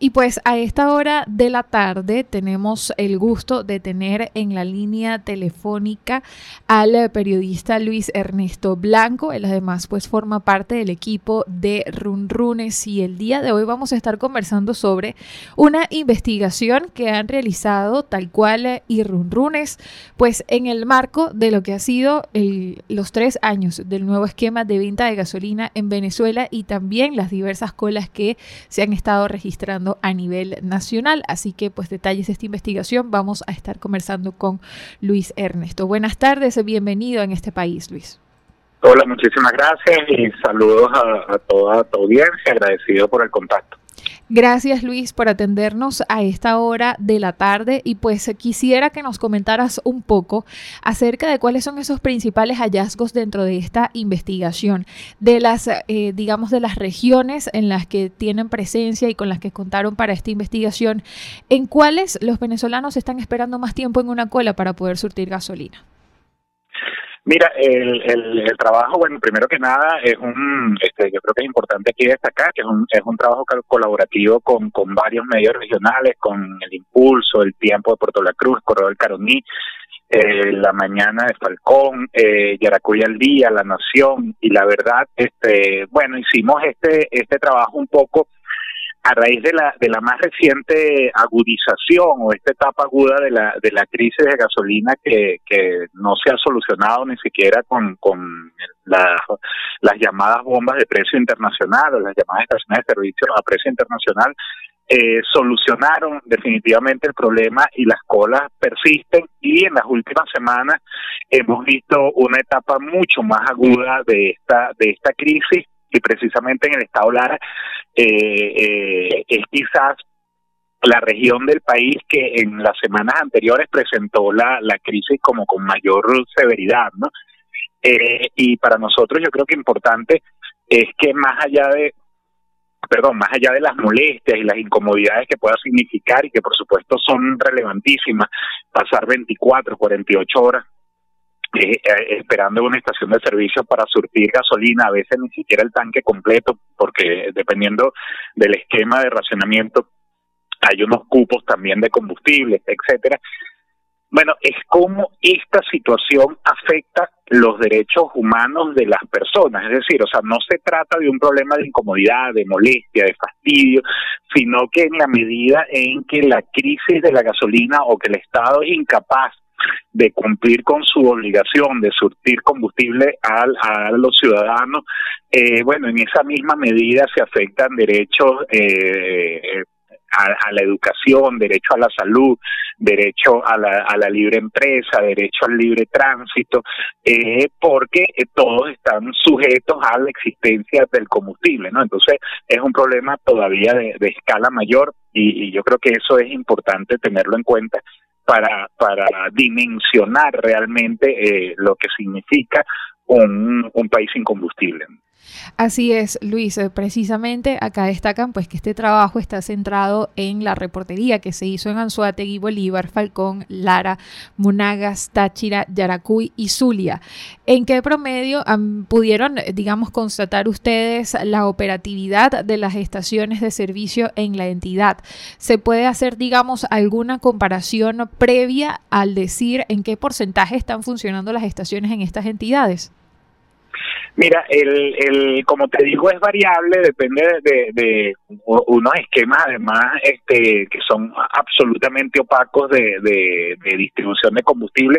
Y pues a esta hora de la tarde tenemos el gusto de tener en la línea telefónica al periodista Luis Ernesto Blanco. Él además pues forma parte del equipo de Runrunes y el día de hoy vamos a estar conversando sobre una investigación que han realizado tal cual y Runrunes pues en el marco de lo que ha sido los tres años del nuevo esquema de venta de gasolina en Venezuela y también las diversas colas que se han estado registrando a nivel nacional. Así que pues detalles de esta investigación vamos a estar conversando con Luis Ernesto. Buenas tardes, bienvenido en este país, Luis. Hola, muchísimas gracias y saludos a, toda tu audiencia, agradecido por el contacto. Gracias Luis por atendernos a esta hora de la tarde y pues quisiera que nos comentaras un poco acerca de cuáles son esos principales hallazgos dentro de esta investigación, de las, eh, digamos, de las regiones en las que tienen presencia y con las que contaron para esta investigación, en cuáles los venezolanos están esperando más tiempo en una cola para poder surtir gasolina. Mira, el, el, trabajo, bueno, primero que nada, es un, este, yo creo que es importante aquí destacar que es un, es un trabajo colaborativo con, con varios medios regionales, con el Impulso, el Tiempo de Puerto La Cruz, Corredor del Caroní, eh, La Mañana de Falcón, eh, Yaracuy al Día, La Nación, y la verdad, este, bueno, hicimos este, este trabajo un poco a raíz de la, de la más reciente agudización o esta etapa aguda de la, de la crisis de gasolina que, que no se ha solucionado ni siquiera con, con las llamadas bombas de precio internacional o las llamadas estaciones de servicio a precio internacional, eh, solucionaron definitivamente el problema y las colas persisten. Y en las últimas semanas hemos visto una etapa mucho más aguda de esta de esta crisis y precisamente en el estado Lara eh, eh, es quizás la región del país que en las semanas anteriores presentó la, la crisis como con mayor severidad, ¿no? Eh, y para nosotros yo creo que importante es que más allá de perdón, más allá de las molestias y las incomodidades que pueda significar y que por supuesto son relevantísimas, pasar 24, 48 horas eh, esperando una estación de servicio para surtir gasolina, a veces ni siquiera el tanque completo, porque dependiendo del esquema de racionamiento hay unos cupos también de combustible, etcétera. Bueno, es como esta situación afecta los derechos humanos de las personas, es decir, o sea, no se trata de un problema de incomodidad, de molestia, de fastidio, sino que en la medida en que la crisis de la gasolina o que el Estado es incapaz de cumplir con su obligación de surtir combustible al, a los ciudadanos, eh, bueno, en esa misma medida se afectan derechos eh, a, la educación, derecho a la salud, derecho a la, libre empresa, derecho al libre tránsito, eh, porque todos están sujetos a la existencia del combustible, ¿no? Entonces es un problema todavía de, escala mayor y, yo creo que eso es importante tenerlo en cuenta para, para dimensionar realmente eh, lo que significa un, un país sin combustible. Así es, Luis. Eh, precisamente acá destacan pues que este trabajo está centrado en la reportería que se hizo en Anzuategui, Bolívar, Falcón, Lara, Monagas, Táchira, Yaracuy y Zulia. ¿En qué promedio pudieron, digamos, constatar ustedes la operatividad de las estaciones de servicio en la entidad? ¿Se puede hacer, digamos, alguna comparación previa al decir en qué porcentaje están funcionando las estaciones en estas entidades? Mira, el, el, como te digo, es variable, depende de, de unos esquemas, además, este, que son absolutamente opacos de, de, de, distribución de combustible,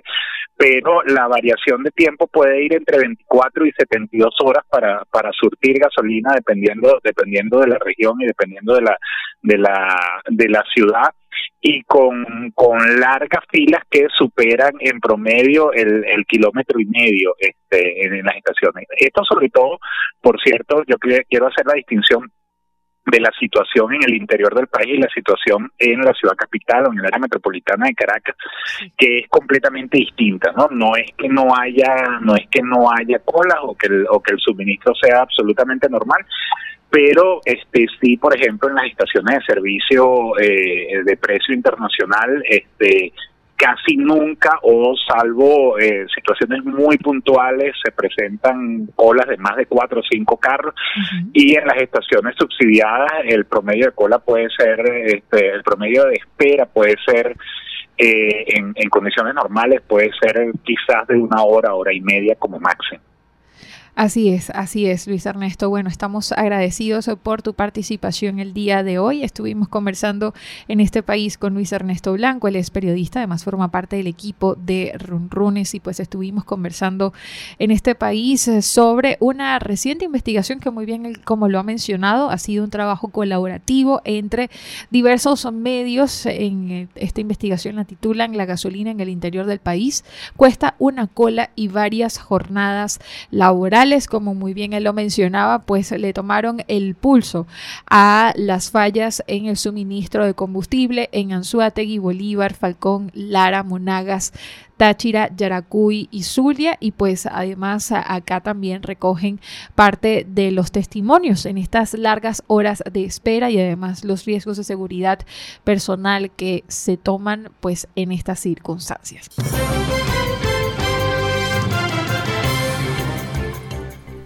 pero la variación de tiempo puede ir entre 24 y 72 horas para, para surtir gasolina, dependiendo, dependiendo de la región y dependiendo de la, de la, de la ciudad y con, con largas filas que superan en promedio el, el kilómetro y medio este, en, las estaciones. Esto sobre todo, por cierto, yo quiero hacer la distinción de la situación en el interior del país y la situación en la ciudad capital o en el área metropolitana de Caracas que es completamente distinta no no es que no haya no es que no haya colas o que el, o que el suministro sea absolutamente normal pero este sí, por ejemplo, en las estaciones de servicio eh, de precio internacional, este casi nunca o salvo eh, situaciones muy puntuales se presentan colas de más de cuatro o cinco carros y en las estaciones subsidiadas el promedio de cola puede ser, este, el promedio de espera puede ser eh, en, en condiciones normales puede ser quizás de una hora, hora y media como máximo. Así es, así es, Luis Ernesto. Bueno, estamos agradecidos por tu participación el día de hoy. Estuvimos conversando en este país con Luis Ernesto Blanco, él es periodista, además forma parte del equipo de Runrunes y pues estuvimos conversando en este país sobre una reciente investigación que muy bien, como lo ha mencionado, ha sido un trabajo colaborativo entre diversos medios. En eh, esta investigación la titulan La gasolina en el interior del país cuesta una cola y varias jornadas laborales como muy bien él lo mencionaba, pues le tomaron el pulso a las fallas en el suministro de combustible en Anzuategui, Bolívar, Falcón, Lara, Monagas, Táchira, Yaracuy y Zulia y pues además acá también recogen parte de los testimonios en estas largas horas de espera y además los riesgos de seguridad personal que se toman pues en estas circunstancias.